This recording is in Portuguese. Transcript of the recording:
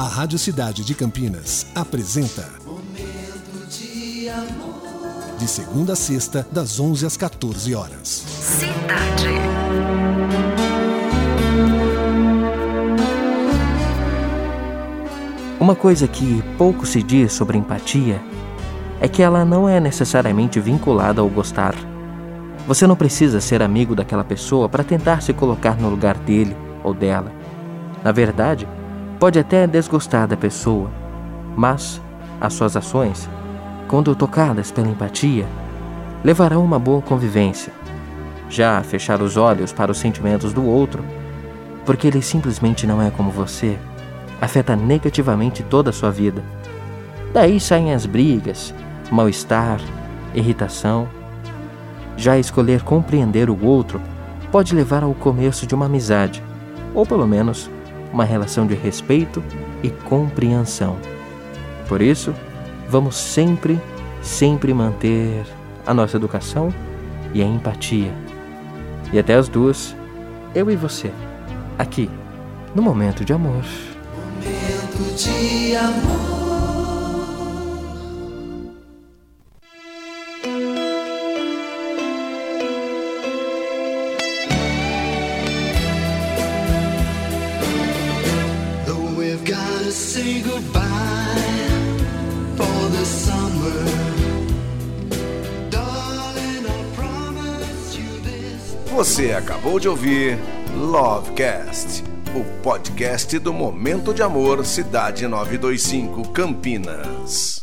A Rádio Cidade de Campinas apresenta Momento de amor. De segunda a sexta, das 11 às 14 horas. Cidade. Uma coisa que pouco se diz sobre empatia é que ela não é necessariamente vinculada ao gostar. Você não precisa ser amigo daquela pessoa para tentar se colocar no lugar dele ou dela. Na verdade, pode até desgostar da pessoa, mas as suas ações, quando tocadas pela empatia, levarão uma boa convivência. Já fechar os olhos para os sentimentos do outro, porque ele simplesmente não é como você, afeta negativamente toda a sua vida. Daí saem as brigas, mal-estar, irritação. Já escolher compreender o outro pode levar ao começo de uma amizade, ou pelo menos uma relação de respeito e compreensão. Por isso, vamos sempre, sempre manter a nossa educação e a empatia. E até as duas, eu e você, aqui, no Momento de Amor. Momento de amor. Say goodbye for the summer. Darling, I promise you this. Você acabou de ouvir Lovecast, o podcast do Momento de Amor Cidade 925 Campinas.